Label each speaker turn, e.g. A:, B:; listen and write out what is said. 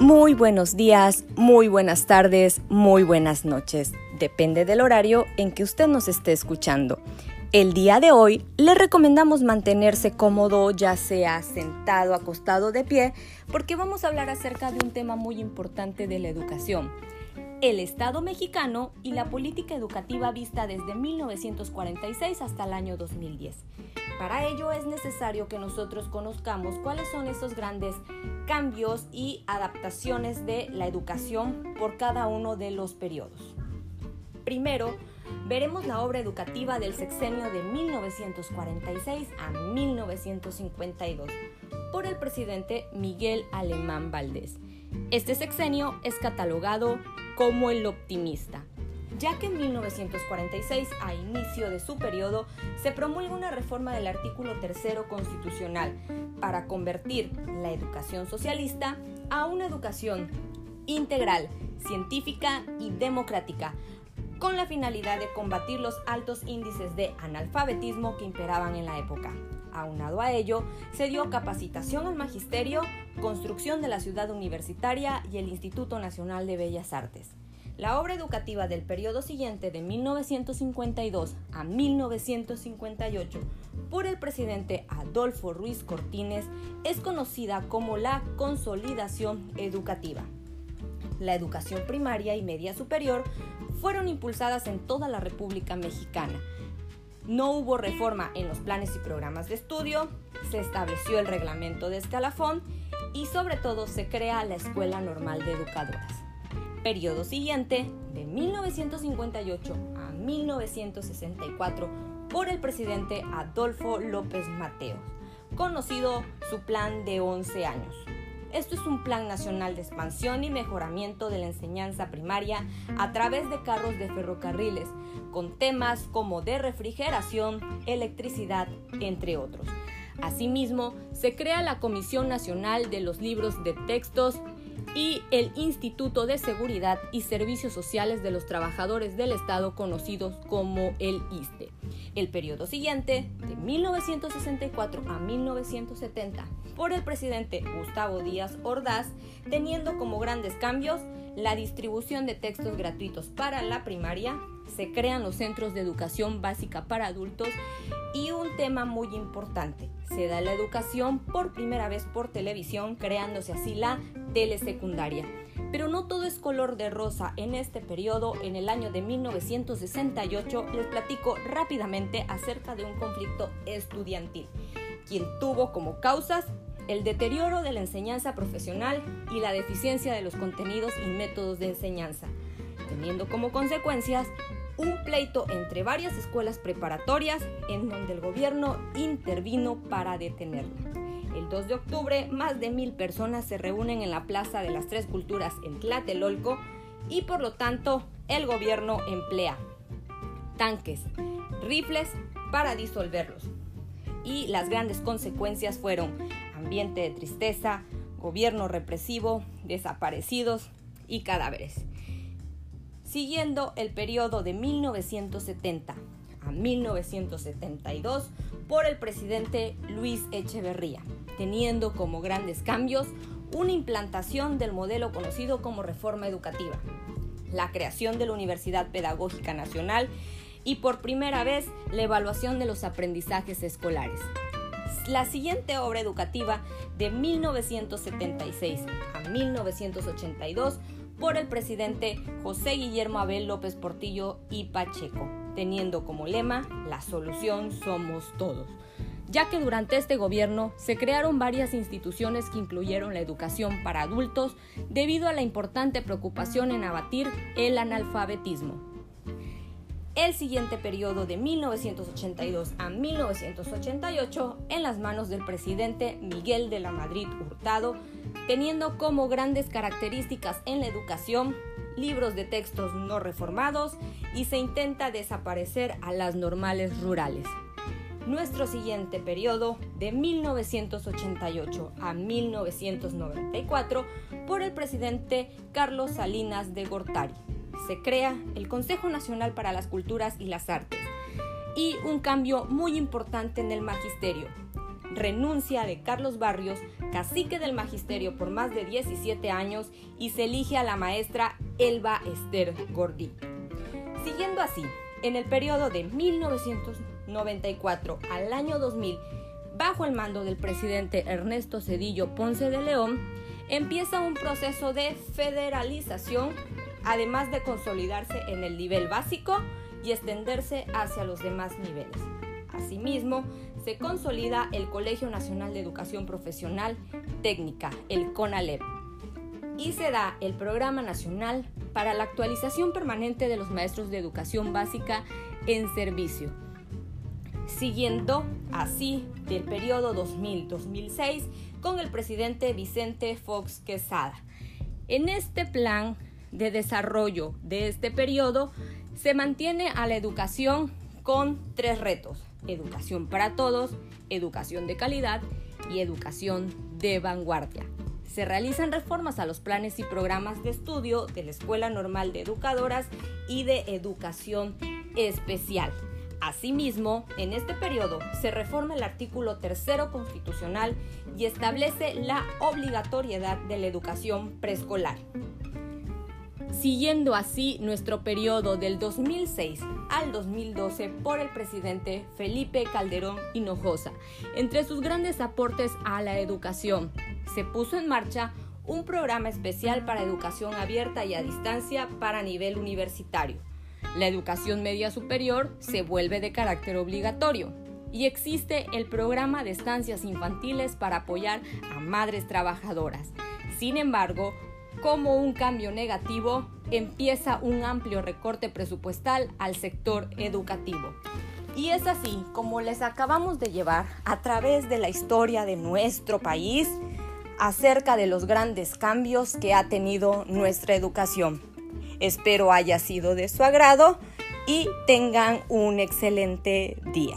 A: Muy buenos días, muy buenas tardes, muy buenas noches. Depende del horario en que usted nos esté escuchando. El día de hoy le recomendamos mantenerse cómodo, ya sea sentado, acostado, de pie, porque vamos a hablar acerca de un tema muy importante de la educación. El Estado mexicano y la política educativa vista desde 1946 hasta el año 2010. Para ello es necesario que nosotros conozcamos cuáles son esos grandes cambios y adaptaciones de la educación por cada uno de los periodos. Primero, veremos la obra educativa del sexenio de 1946 a 1952 por el presidente Miguel Alemán Valdés. Este sexenio es catalogado como el optimista, ya que en 1946, a inicio de su periodo, se promulga una reforma del artículo tercero constitucional para convertir la educación socialista a una educación integral, científica y democrática, con la finalidad de combatir los altos índices de analfabetismo que imperaban en la época. Aunado a ello, se dio capacitación al magisterio, construcción de la ciudad universitaria y el Instituto Nacional de Bellas Artes. La obra educativa del periodo siguiente de 1952 a 1958 por el presidente Adolfo Ruiz Cortines es conocida como la consolidación educativa. La educación primaria y media superior fueron impulsadas en toda la República Mexicana. No hubo reforma en los planes y programas de estudio, se estableció el reglamento de escalafón y sobre todo se crea la Escuela Normal de Educadoras periodo siguiente, de 1958 a 1964, por el presidente Adolfo López Mateos, conocido su plan de 11 años. Esto es un plan nacional de expansión y mejoramiento de la enseñanza primaria a través de carros de ferrocarriles, con temas como de refrigeración, electricidad, entre otros. Asimismo, se crea la Comisión Nacional de los Libros de Textos y el Instituto de Seguridad y Servicios Sociales de los Trabajadores del Estado conocidos como el ISTE. El periodo siguiente, de 1964 a 1970, por el presidente Gustavo Díaz Ordaz, teniendo como grandes cambios la distribución de textos gratuitos para la primaria, se crean los centros de educación básica para adultos y un tema muy importante, se da la educación por primera vez por televisión, creándose así la telesecundaria. Pero no todo es color de rosa. En este periodo, en el año de 1968, les platico rápidamente acerca de un conflicto estudiantil, quien tuvo como causas el deterioro de la enseñanza profesional y la deficiencia de los contenidos y métodos de enseñanza, teniendo como consecuencias un pleito entre varias escuelas preparatorias en donde el gobierno intervino para detenerlo. El 2 de octubre, más de mil personas se reúnen en la Plaza de las Tres Culturas en Tlatelolco y por lo tanto el gobierno emplea tanques, rifles para disolverlos. Y las grandes consecuencias fueron ambiente de tristeza, gobierno represivo, desaparecidos y cadáveres siguiendo el periodo de 1970 a 1972 por el presidente Luis Echeverría, teniendo como grandes cambios una implantación del modelo conocido como reforma educativa, la creación de la Universidad Pedagógica Nacional y por primera vez la evaluación de los aprendizajes escolares. La siguiente obra educativa de 1976 a 1982 por el presidente José Guillermo Abel López Portillo y Pacheco, teniendo como lema La solución somos todos ya que durante este gobierno se crearon varias instituciones que incluyeron la educación para adultos debido a la importante preocupación en abatir el analfabetismo. El siguiente periodo de 1982 a 1988 en las manos del presidente Miguel de la Madrid Hurtado teniendo como grandes características en la educación libros de textos no reformados y se intenta desaparecer a las normales rurales. Nuestro siguiente periodo, de 1988 a 1994, por el presidente Carlos Salinas de Gortari. Se crea el Consejo Nacional para las Culturas y las Artes y un cambio muy importante en el magisterio, renuncia de Carlos Barrios, cacique del magisterio por más de 17 años, y se elige a la maestra Elba Esther Gordí. Siguiendo así, en el periodo de 1994 al año 2000, bajo el mando del presidente Ernesto Cedillo Ponce de León, empieza un proceso de federalización, además de consolidarse en el nivel básico y extenderse hacia los demás niveles. Asimismo, se consolida el Colegio Nacional de Educación Profesional Técnica, el CONALEP, y se da el Programa Nacional para la actualización permanente de los maestros de educación básica en servicio, siguiendo así del periodo 2000-2006 con el presidente Vicente Fox Quesada. En este plan de desarrollo de este periodo se mantiene a la educación con tres retos, educación para todos, educación de calidad y educación de vanguardia. Se realizan reformas a los planes y programas de estudio de la Escuela Normal de Educadoras y de Educación Especial. Asimismo, en este periodo se reforma el artículo tercero constitucional y establece la obligatoriedad de la educación preescolar siguiendo así nuestro periodo del 2006 al 2012 por el presidente Felipe Calderón Hinojosa. Entre sus grandes aportes a la educación, se puso en marcha un programa especial para educación abierta y a distancia para nivel universitario. La educación media superior se vuelve de carácter obligatorio y existe el programa de estancias infantiles para apoyar a madres trabajadoras. Sin embargo, como un cambio negativo, empieza un amplio recorte presupuestal al sector educativo. Y es así como les acabamos de llevar a través de la historia de nuestro país acerca de los grandes cambios que ha tenido nuestra educación. Espero haya sido de su agrado y tengan un excelente día.